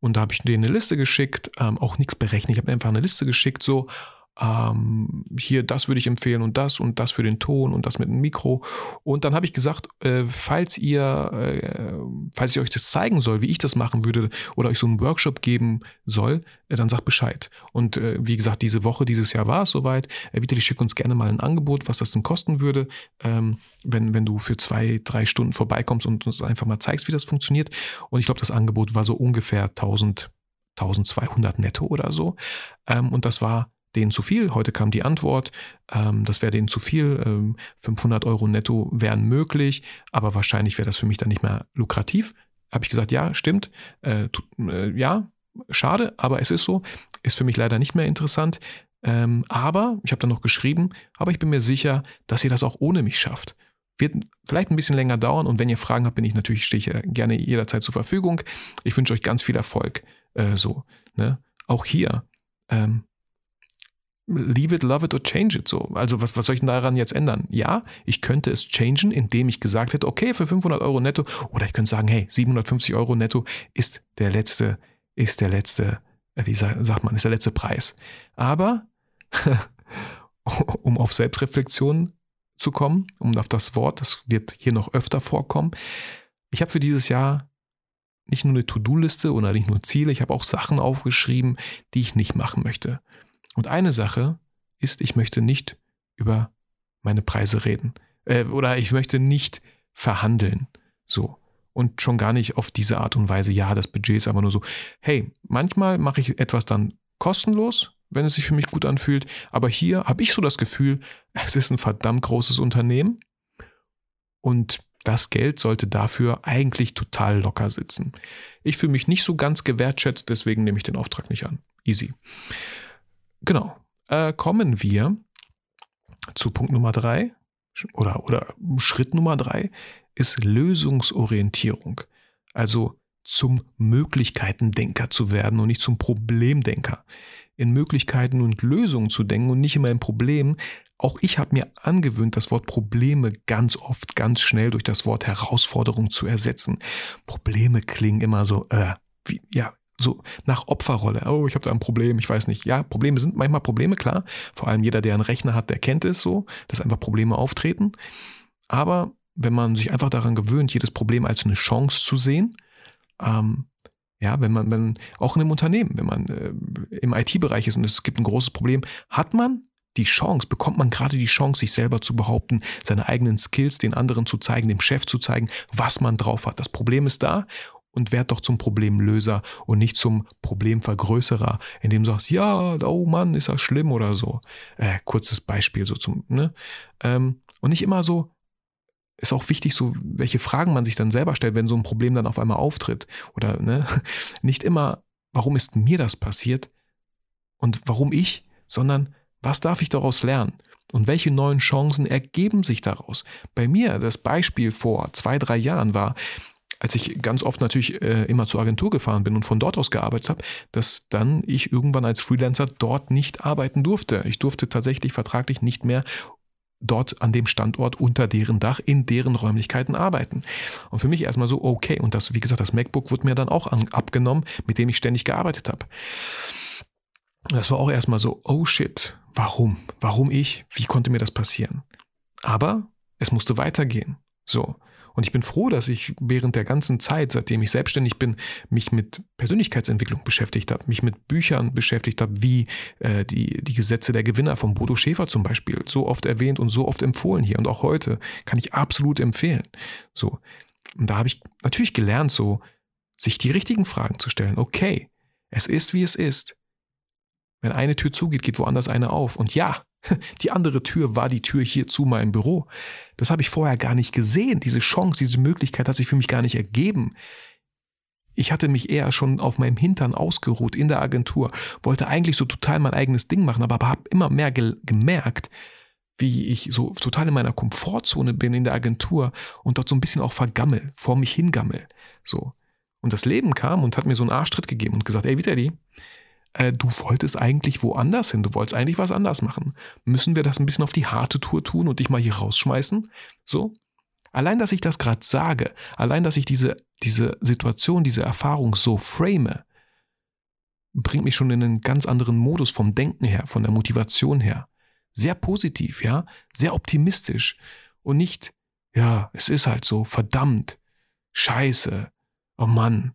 S1: Und da habe ich denen eine Liste geschickt, ähm, auch nichts berechnet, ich habe einfach eine Liste geschickt, so, ähm, hier, das würde ich empfehlen und das und das für den Ton und das mit dem Mikro. Und dann habe ich gesagt, äh, falls ihr, äh, falls ich euch das zeigen soll, wie ich das machen würde oder euch so einen Workshop geben soll, äh, dann sagt Bescheid. Und äh, wie gesagt, diese Woche, dieses Jahr war es soweit. Äh, Vitali, schick uns gerne mal ein Angebot, was das denn kosten würde, ähm, wenn, wenn du für zwei, drei Stunden vorbeikommst und uns einfach mal zeigst, wie das funktioniert. Und ich glaube, das Angebot war so ungefähr 1000, 1200 netto oder so. Ähm, und das war denen zu viel. Heute kam die Antwort, ähm, das wäre denen zu viel. Ähm, 500 Euro netto wären möglich, aber wahrscheinlich wäre das für mich dann nicht mehr lukrativ. Habe ich gesagt, ja, stimmt. Äh, äh, ja, schade, aber es ist so. Ist für mich leider nicht mehr interessant. Ähm, aber, ich habe dann noch geschrieben, aber ich bin mir sicher, dass ihr das auch ohne mich schafft. Wird vielleicht ein bisschen länger dauern und wenn ihr Fragen habt, bin ich natürlich, stehe ich gerne jederzeit zur Verfügung. Ich wünsche euch ganz viel Erfolg. Äh, so, ne? Auch hier, ähm, leave it, love it or change it. So. Also was, was soll ich denn daran jetzt ändern? Ja, ich könnte es changen, indem ich gesagt hätte, okay, für 500 Euro netto, oder ich könnte sagen, hey, 750 Euro netto ist der letzte, ist der letzte, äh, wie sagt man, ist der letzte Preis. Aber um auf Selbstreflexion zu kommen, um auf das Wort, das wird hier noch öfter vorkommen. Ich habe für dieses Jahr nicht nur eine To-Do-Liste oder nicht nur Ziele, ich habe auch Sachen aufgeschrieben, die ich nicht machen möchte. Und eine Sache ist, ich möchte nicht über meine Preise reden. Äh, oder ich möchte nicht verhandeln. So. Und schon gar nicht auf diese Art und Weise, ja, das Budget ist aber nur so. Hey, manchmal mache ich etwas dann kostenlos, wenn es sich für mich gut anfühlt. Aber hier habe ich so das Gefühl, es ist ein verdammt großes Unternehmen und das Geld sollte dafür eigentlich total locker sitzen. Ich fühle mich nicht so ganz gewertschätzt, deswegen nehme ich den Auftrag nicht an. Easy. Genau. Äh, kommen wir zu Punkt Nummer drei oder, oder Schritt Nummer drei ist Lösungsorientierung. Also zum Möglichkeitendenker zu werden und nicht zum Problemdenker in Möglichkeiten und Lösungen zu denken und nicht immer in Problemen. Auch ich habe mir angewöhnt, das Wort Probleme ganz oft, ganz schnell durch das Wort Herausforderung zu ersetzen. Probleme klingen immer so, äh, wie, ja, so nach Opferrolle. Oh, ich habe da ein Problem, ich weiß nicht. Ja, Probleme sind manchmal Probleme, klar. Vor allem jeder, der einen Rechner hat, der kennt es so, dass einfach Probleme auftreten. Aber wenn man sich einfach daran gewöhnt, jedes Problem als eine Chance zu sehen, ähm, ja, wenn man, wenn, auch in einem Unternehmen, wenn man äh, im IT-Bereich ist und es gibt ein großes Problem, hat man die Chance, bekommt man gerade die Chance, sich selber zu behaupten, seine eigenen Skills den anderen zu zeigen, dem Chef zu zeigen, was man drauf hat. Das Problem ist da und werd doch zum Problemlöser und nicht zum Problemvergrößerer, indem du sagst, ja, oh Mann, ist das schlimm oder so. Äh, kurzes Beispiel so zum, ne? Ähm, und nicht immer so, ist auch wichtig, so welche Fragen man sich dann selber stellt, wenn so ein Problem dann auf einmal auftritt. Oder ne, nicht immer, warum ist mir das passiert und warum ich, sondern was darf ich daraus lernen? Und welche neuen Chancen ergeben sich daraus? Bei mir, das Beispiel vor zwei, drei Jahren war, als ich ganz oft natürlich äh, immer zur Agentur gefahren bin und von dort aus gearbeitet habe, dass dann ich irgendwann als Freelancer dort nicht arbeiten durfte. Ich durfte tatsächlich vertraglich nicht mehr dort an dem Standort unter deren Dach in deren Räumlichkeiten arbeiten. Und für mich erstmal so, okay, und das, wie gesagt, das MacBook wurde mir dann auch an, abgenommen, mit dem ich ständig gearbeitet habe. Das war auch erstmal so, oh shit, warum? Warum ich? Wie konnte mir das passieren? Aber es musste weitergehen. So. Und ich bin froh, dass ich während der ganzen Zeit, seitdem ich selbstständig bin, mich mit Persönlichkeitsentwicklung beschäftigt habe, mich mit Büchern beschäftigt habe, wie äh, die, die Gesetze der Gewinner von Bodo Schäfer zum Beispiel, so oft erwähnt und so oft empfohlen hier. Und auch heute kann ich absolut empfehlen. So. Und da habe ich natürlich gelernt, so sich die richtigen Fragen zu stellen. Okay, es ist, wie es ist. Wenn eine Tür zugeht, geht woanders eine auf. Und ja, Die andere Tür war die Tür hier zu meinem Büro. Das habe ich vorher gar nicht gesehen. Diese Chance, diese Möglichkeit hat sich für mich gar nicht ergeben. Ich hatte mich eher schon auf meinem Hintern ausgeruht in der Agentur, wollte eigentlich so total mein eigenes Ding machen, aber habe immer mehr ge gemerkt, wie ich so total in meiner Komfortzone bin in der Agentur und dort so ein bisschen auch vergammel, vor mich hingammel. So. Und das Leben kam und hat mir so einen Arschtritt gegeben und gesagt, ey Vitali, äh, du wolltest eigentlich woanders hin, du wolltest eigentlich was anders machen. Müssen wir das ein bisschen auf die harte Tour tun und dich mal hier rausschmeißen? So? Allein, dass ich das gerade sage, allein, dass ich diese, diese Situation, diese Erfahrung so frame, bringt mich schon in einen ganz anderen Modus vom Denken her, von der Motivation her. Sehr positiv, ja, sehr optimistisch und nicht, ja, es ist halt so, verdammt, scheiße, oh Mann,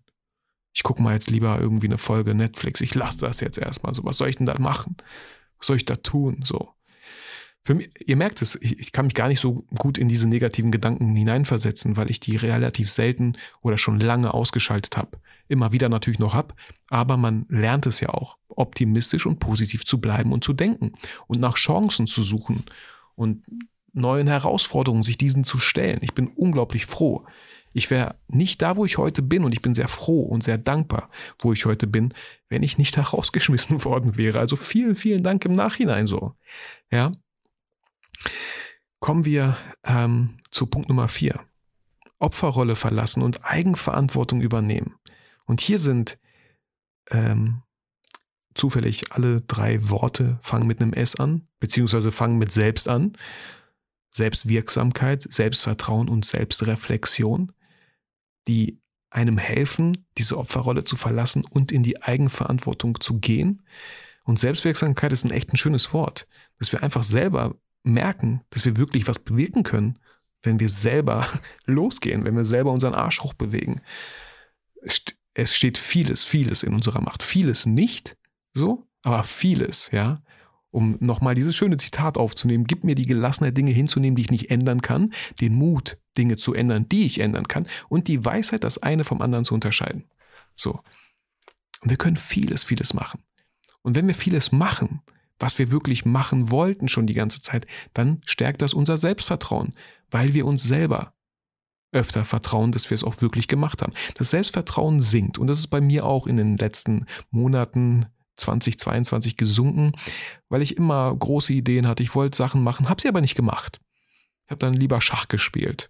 S1: ich gucke mal jetzt lieber irgendwie eine Folge Netflix. Ich lasse das jetzt erstmal so. Was soll ich denn da machen? Was soll ich da tun? So. für mich, ihr merkt es, ich, ich, kann mich gar nicht so gut in diese negativen Gedanken hineinversetzen, weil ich die relativ selten oder schon lange ausgeschaltet habe. Immer wieder natürlich noch habe, aber man lernt es ja auch, optimistisch und positiv zu bleiben und zu denken und nach Chancen zu suchen und neuen Herausforderungen, sich diesen zu stellen. Ich bin unglaublich froh. Ich wäre nicht da, wo ich heute bin und ich bin sehr froh und sehr dankbar, wo ich heute bin, wenn ich nicht herausgeschmissen worden wäre. Also vielen, vielen Dank im Nachhinein so. Ja. Kommen wir ähm, zu Punkt Nummer vier. Opferrolle verlassen und Eigenverantwortung übernehmen. Und hier sind ähm, zufällig alle drei Worte fangen mit einem S an, beziehungsweise fangen mit Selbst an. Selbstwirksamkeit, Selbstvertrauen und Selbstreflexion, die einem helfen, diese Opferrolle zu verlassen und in die Eigenverantwortung zu gehen. Und Selbstwirksamkeit ist ein echt ein schönes Wort, dass wir einfach selber merken, dass wir wirklich was bewirken können, wenn wir selber losgehen, wenn wir selber unseren Arsch hochbewegen. Es steht vieles, vieles in unserer Macht. Vieles nicht so, aber vieles, ja um nochmal dieses schöne Zitat aufzunehmen, gib mir die Gelassenheit, Dinge hinzunehmen, die ich nicht ändern kann, den Mut, Dinge zu ändern, die ich ändern kann und die Weisheit, das eine vom anderen zu unterscheiden. So. Und wir können vieles, vieles machen. Und wenn wir vieles machen, was wir wirklich machen wollten schon die ganze Zeit, dann stärkt das unser Selbstvertrauen, weil wir uns selber öfter vertrauen, dass wir es auch wirklich gemacht haben. Das Selbstvertrauen sinkt und das ist bei mir auch in den letzten Monaten, 2022 gesunken, weil ich immer große Ideen hatte. Ich wollte Sachen machen, habe sie aber nicht gemacht. Ich habe dann lieber Schach gespielt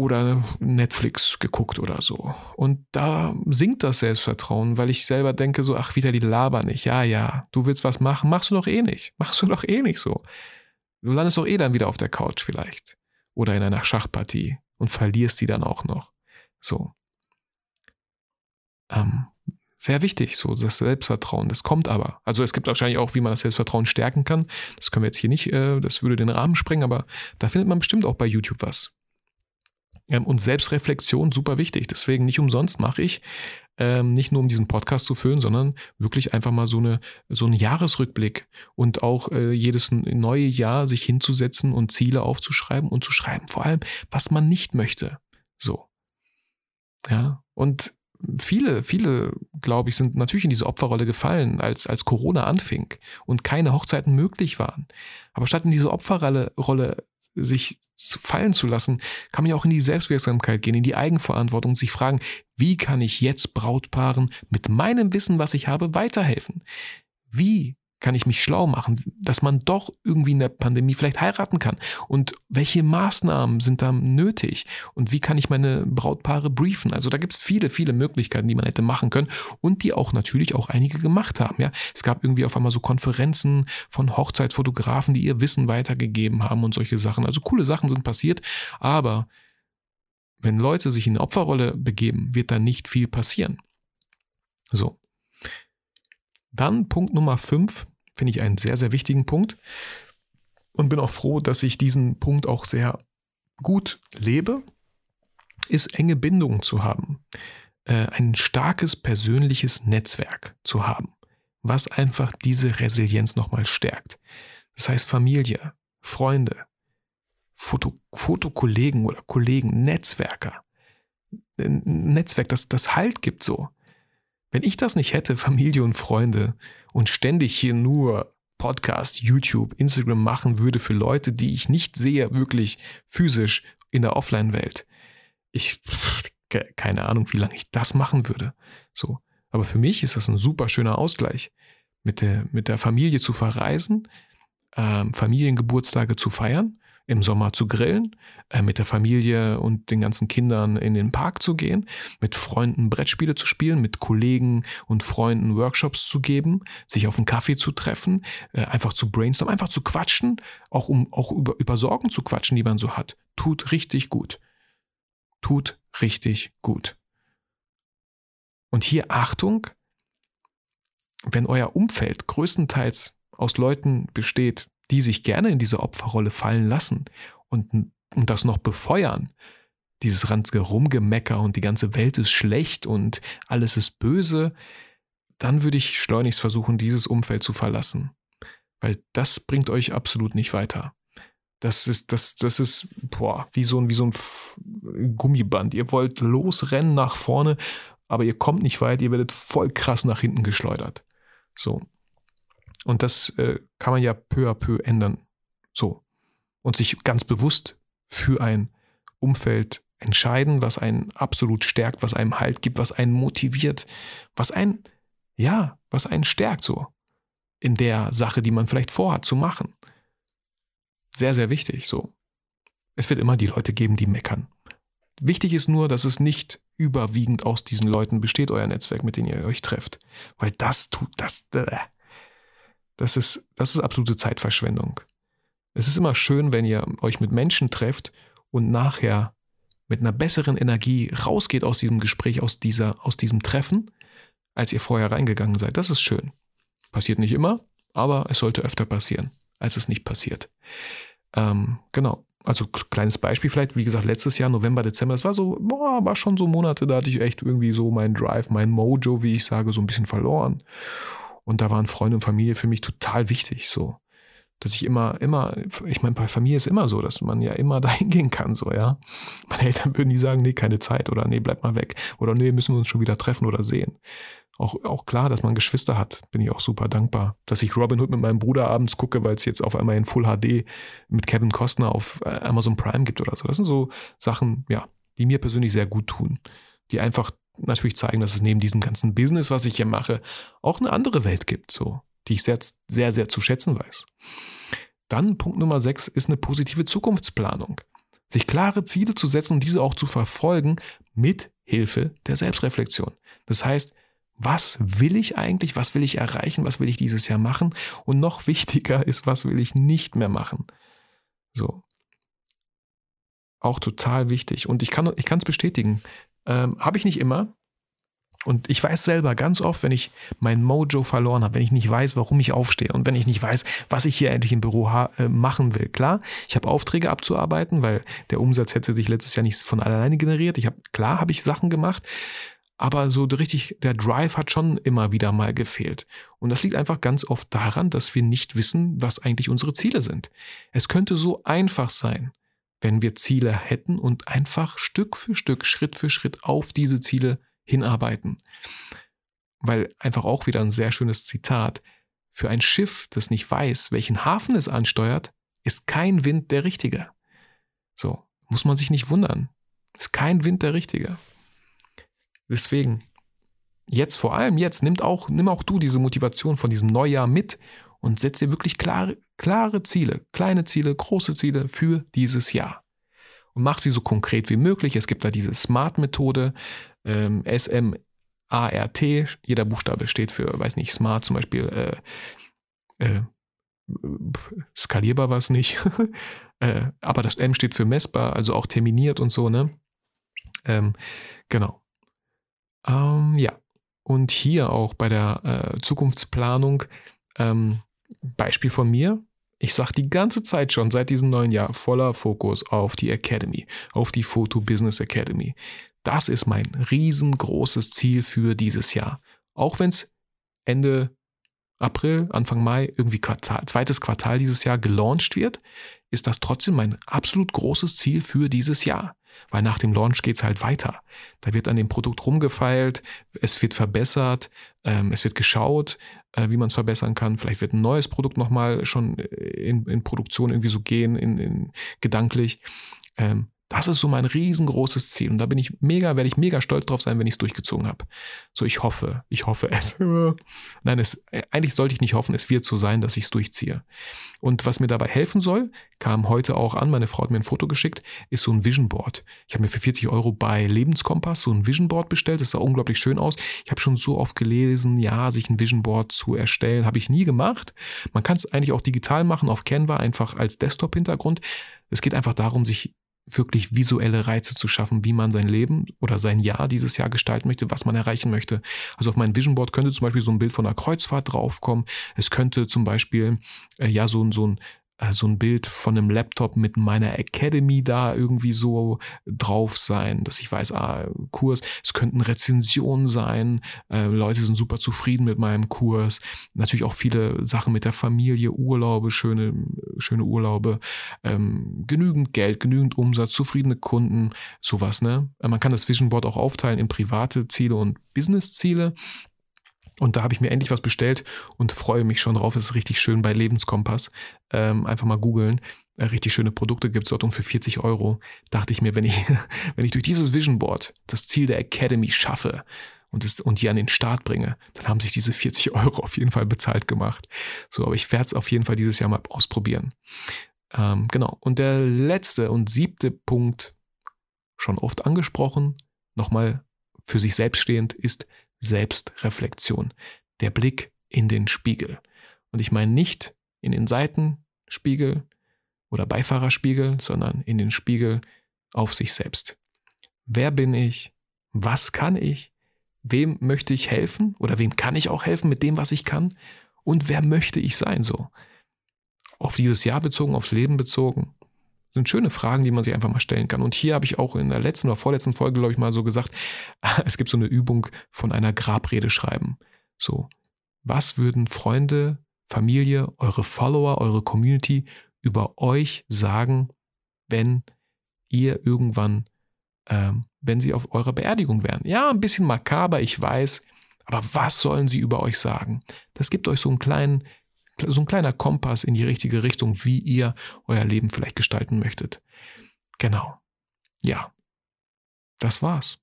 S1: oder Netflix geguckt oder so. Und da sinkt das Selbstvertrauen, weil ich selber denke so, ach, wieder die Laber nicht. Ja, ja, du willst was machen, machst du doch eh nicht. Machst du doch eh nicht so. Du landest doch eh dann wieder auf der Couch vielleicht. Oder in einer Schachpartie und verlierst die dann auch noch. So. Ähm, sehr wichtig, so das Selbstvertrauen. Das kommt aber. Also es gibt wahrscheinlich auch, wie man das Selbstvertrauen stärken kann. Das können wir jetzt hier nicht, äh, das würde den Rahmen sprengen, aber da findet man bestimmt auch bei YouTube was. Ähm, und Selbstreflexion super wichtig. Deswegen nicht umsonst mache ich, ähm, nicht nur um diesen Podcast zu füllen, sondern wirklich einfach mal so eine so einen Jahresrückblick und auch äh, jedes neue Jahr sich hinzusetzen und Ziele aufzuschreiben und zu schreiben, vor allem, was man nicht möchte. So. Ja, und viele, viele, glaube ich, sind natürlich in diese Opferrolle gefallen, als, als Corona anfing und keine Hochzeiten möglich waren. Aber statt in diese Opferrolle Rolle sich fallen zu lassen, kann man ja auch in die Selbstwirksamkeit gehen, in die Eigenverantwortung und sich fragen, wie kann ich jetzt Brautpaaren mit meinem Wissen, was ich habe, weiterhelfen? Wie kann ich mich schlau machen, dass man doch irgendwie in der Pandemie vielleicht heiraten kann? Und welche Maßnahmen sind da nötig? Und wie kann ich meine Brautpaare briefen? Also da gibt es viele, viele Möglichkeiten, die man hätte machen können und die auch natürlich auch einige gemacht haben. Ja, es gab irgendwie auf einmal so Konferenzen von Hochzeitsfotografen, die ihr Wissen weitergegeben haben und solche Sachen. Also coole Sachen sind passiert, aber wenn Leute sich in eine Opferrolle begeben, wird da nicht viel passieren. So. Dann Punkt Nummer 5, finde ich einen sehr, sehr wichtigen Punkt und bin auch froh, dass ich diesen Punkt auch sehr gut lebe, ist enge Bindungen zu haben, äh, ein starkes persönliches Netzwerk zu haben, was einfach diese Resilienz nochmal stärkt. Das heißt Familie, Freunde, Foto, Fotokollegen oder Kollegen, Netzwerker. Ein Netzwerk, das das Halt gibt so. Wenn ich das nicht hätte, Familie und Freunde, und ständig hier nur Podcast, YouTube, Instagram machen würde für Leute, die ich nicht sehe, wirklich physisch in der Offline-Welt, ich, keine Ahnung, wie lange ich das machen würde. So. Aber für mich ist das ein super schöner Ausgleich, mit der, mit der Familie zu verreisen, ähm, Familiengeburtstage zu feiern im Sommer zu grillen, äh, mit der Familie und den ganzen Kindern in den Park zu gehen, mit Freunden Brettspiele zu spielen, mit Kollegen und Freunden Workshops zu geben, sich auf einen Kaffee zu treffen, äh, einfach zu brainstormen, einfach zu quatschen, auch um auch über, über Sorgen zu quatschen, die man so hat. Tut richtig gut. Tut richtig gut. Und hier Achtung, wenn euer Umfeld größtenteils aus Leuten besteht, die sich gerne in diese Opferrolle fallen lassen und, und das noch befeuern, dieses ganze Rumgemecker und die ganze Welt ist schlecht und alles ist böse, dann würde ich schleunigst versuchen, dieses Umfeld zu verlassen. Weil das bringt euch absolut nicht weiter. Das ist, das, das ist, boah, wie so ein, wie so ein Gummiband. Ihr wollt losrennen nach vorne, aber ihr kommt nicht weit, ihr werdet voll krass nach hinten geschleudert. So. Und das äh, kann man ja peu à peu ändern. So. Und sich ganz bewusst für ein Umfeld entscheiden, was einen absolut stärkt, was einem Halt gibt, was einen motiviert, was einen, ja, was einen stärkt so in der Sache, die man vielleicht vorhat zu machen. Sehr, sehr wichtig so. Es wird immer die Leute geben, die meckern. Wichtig ist nur, dass es nicht überwiegend aus diesen Leuten besteht, euer Netzwerk, mit denen ihr euch trefft. Weil das tut das. Das ist, das ist absolute Zeitverschwendung. Es ist immer schön, wenn ihr euch mit Menschen trefft und nachher mit einer besseren Energie rausgeht aus diesem Gespräch, aus, dieser, aus diesem Treffen, als ihr vorher reingegangen seid. Das ist schön. Passiert nicht immer, aber es sollte öfter passieren, als es nicht passiert. Ähm, genau. Also kleines Beispiel vielleicht, wie gesagt, letztes Jahr, November, Dezember, das war so, boah, war schon so Monate, da hatte ich echt irgendwie so meinen Drive, mein Mojo, wie ich sage, so ein bisschen verloren. Und da waren Freunde und Familie für mich total wichtig, so. Dass ich immer, immer, ich meine, bei Familie ist immer so, dass man ja immer dahin gehen kann, so, ja. Meine Eltern würden nie sagen, nee, keine Zeit oder nee, bleib mal weg oder nee, müssen wir uns schon wieder treffen oder sehen auch, auch klar, dass man Geschwister hat, bin ich auch super dankbar. Dass ich Robin Hood mit meinem Bruder abends gucke, weil es jetzt auf einmal in Full HD mit Kevin Costner auf äh, Amazon Prime gibt oder so. Das sind so Sachen, ja, die mir persönlich sehr gut tun. Die einfach natürlich zeigen, dass es neben diesem ganzen Business, was ich hier mache, auch eine andere Welt gibt, so, die ich sehr, sehr, sehr zu schätzen weiß. Dann Punkt Nummer sechs ist eine positive Zukunftsplanung. Sich klare Ziele zu setzen und diese auch zu verfolgen mit Hilfe der Selbstreflexion. Das heißt, was will ich eigentlich, was will ich erreichen, was will ich dieses Jahr machen und noch wichtiger ist, was will ich nicht mehr machen. So. Auch total wichtig. Und ich kann es bestätigen. Ähm, habe ich nicht immer. Und ich weiß selber ganz oft, wenn ich mein Mojo verloren habe, wenn ich nicht weiß, warum ich aufstehe und wenn ich nicht weiß, was ich hier endlich im Büro äh, machen will. Klar, ich habe Aufträge abzuarbeiten, weil der Umsatz hätte sich letztes Jahr nicht von alleine generiert. Ich habe klar habe ich Sachen gemacht, aber so richtig, der Drive hat schon immer wieder mal gefehlt. Und das liegt einfach ganz oft daran, dass wir nicht wissen, was eigentlich unsere Ziele sind. Es könnte so einfach sein, wenn wir Ziele hätten und einfach Stück für Stück, Schritt für Schritt auf diese Ziele hinarbeiten. Weil einfach auch wieder ein sehr schönes Zitat. Für ein Schiff, das nicht weiß, welchen Hafen es ansteuert, ist kein Wind der richtige. So, muss man sich nicht wundern. Ist kein Wind der richtige. Deswegen, jetzt vor allem jetzt, nimm auch, nimm auch du diese Motivation von diesem Neujahr mit und setz dir wirklich klare, klare Ziele, kleine Ziele, große Ziele für dieses Jahr. Und mach sie so konkret wie möglich. Es gibt da diese Smart-Methode, ähm, S-M-A-R-T. Jeder Buchstabe steht für, weiß nicht, Smart, zum Beispiel äh, äh, skalierbar war es nicht. äh, aber das M steht für messbar, also auch terminiert und so, ne? Ähm, genau. Ähm, ja, und hier auch bei der äh, Zukunftsplanung, ähm, Beispiel von mir. Ich sage die ganze Zeit schon seit diesem neuen Jahr voller Fokus auf die Academy, auf die Photo Business Academy. Das ist mein riesengroßes Ziel für dieses Jahr. Auch wenn es Ende April, Anfang Mai, irgendwie Quartal, zweites Quartal dieses Jahr gelauncht wird, ist das trotzdem mein absolut großes Ziel für dieses Jahr. Weil nach dem Launch geht es halt weiter. Da wird an dem Produkt rumgefeilt, es wird verbessert, ähm, es wird geschaut, äh, wie man es verbessern kann. Vielleicht wird ein neues Produkt nochmal schon in, in Produktion irgendwie so gehen, in, in gedanklich. Ähm, das ist so mein riesengroßes Ziel. Und da bin ich mega, werde ich mega stolz drauf sein, wenn ich es durchgezogen habe. So, ich hoffe, ich hoffe es. Nein, es, eigentlich sollte ich nicht hoffen, es wird so sein, dass ich es durchziehe. Und was mir dabei helfen soll, kam heute auch an, meine Frau hat mir ein Foto geschickt, ist so ein Vision Board. Ich habe mir für 40 Euro bei Lebenskompass so ein Vision Board bestellt. Das sah unglaublich schön aus. Ich habe schon so oft gelesen, ja, sich ein Vision Board zu erstellen, habe ich nie gemacht. Man kann es eigentlich auch digital machen, auf Canva, einfach als Desktop-Hintergrund. Es geht einfach darum, sich wirklich visuelle Reize zu schaffen, wie man sein Leben oder sein Jahr dieses Jahr gestalten möchte, was man erreichen möchte. Also auf mein Vision Board könnte zum Beispiel so ein Bild von einer Kreuzfahrt draufkommen. Es könnte zum Beispiel äh, ja so, so ein so ein Bild von einem Laptop mit meiner Academy da irgendwie so drauf sein, dass ich weiß, ah, Kurs, es könnten Rezensionen sein, äh, Leute sind super zufrieden mit meinem Kurs, natürlich auch viele Sachen mit der Familie, Urlaube, schöne, schöne Urlaube, ähm, genügend Geld, genügend Umsatz, zufriedene Kunden, sowas, ne? Man kann das Vision Board auch aufteilen in private Ziele und Business-Ziele. Und da habe ich mir endlich was bestellt und freue mich schon drauf. Es ist richtig schön bei Lebenskompass. Ähm, einfach mal googeln. Äh, richtig schöne Produkte gibt es dort und für 40 Euro dachte ich mir, wenn ich, wenn ich durch dieses Vision Board das Ziel der Academy schaffe und, es, und die an den Start bringe, dann haben sich diese 40 Euro auf jeden Fall bezahlt gemacht. So, aber ich werde es auf jeden Fall dieses Jahr mal ausprobieren. Ähm, genau. Und der letzte und siebte Punkt, schon oft angesprochen, nochmal für sich selbst stehend, ist Selbstreflexion, der Blick in den Spiegel. Und ich meine nicht in den Seitenspiegel oder Beifahrerspiegel, sondern in den Spiegel auf sich selbst. Wer bin ich? Was kann ich? Wem möchte ich helfen? Oder wem kann ich auch helfen mit dem, was ich kann? Und wer möchte ich sein so? Auf dieses Jahr bezogen, aufs Leben bezogen sind schöne Fragen, die man sich einfach mal stellen kann. Und hier habe ich auch in der letzten oder vorletzten Folge, glaube ich, mal so gesagt, es gibt so eine Übung von einer Grabrede schreiben. So, was würden Freunde, Familie, eure Follower, eure Community über euch sagen, wenn ihr irgendwann, ähm, wenn sie auf eurer Beerdigung wären? Ja, ein bisschen makaber, ich weiß, aber was sollen sie über euch sagen? Das gibt euch so einen kleinen so ein kleiner Kompass in die richtige Richtung, wie ihr euer Leben vielleicht gestalten möchtet. Genau. Ja. Das war's.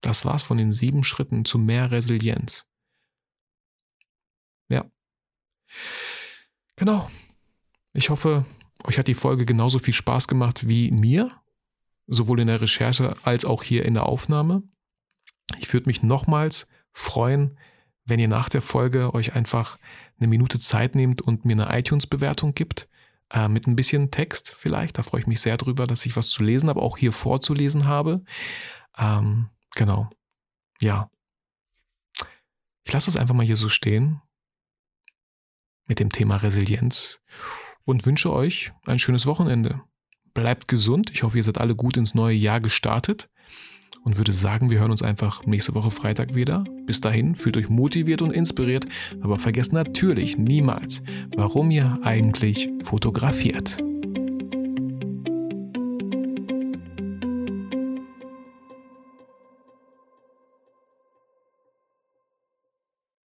S1: Das war's von den sieben Schritten zu mehr Resilienz. Ja. Genau. Ich hoffe, euch hat die Folge genauso viel Spaß gemacht wie mir, sowohl in der Recherche als auch hier in der Aufnahme. Ich würde mich nochmals freuen, wenn ihr nach der Folge euch einfach eine Minute Zeit nehmt und mir eine iTunes-Bewertung gibt, äh, mit ein bisschen Text vielleicht. Da freue ich mich sehr drüber, dass ich was zu lesen, aber auch hier vorzulesen habe. Ähm, genau. Ja. Ich lasse es einfach mal hier so stehen mit dem Thema Resilienz und wünsche euch ein schönes Wochenende. Bleibt gesund. Ich hoffe, ihr seid alle gut ins neue Jahr gestartet und würde sagen, wir hören uns einfach nächste Woche Freitag wieder. Bis dahin, fühlt euch motiviert und inspiriert, aber vergesst natürlich niemals, warum ihr eigentlich fotografiert.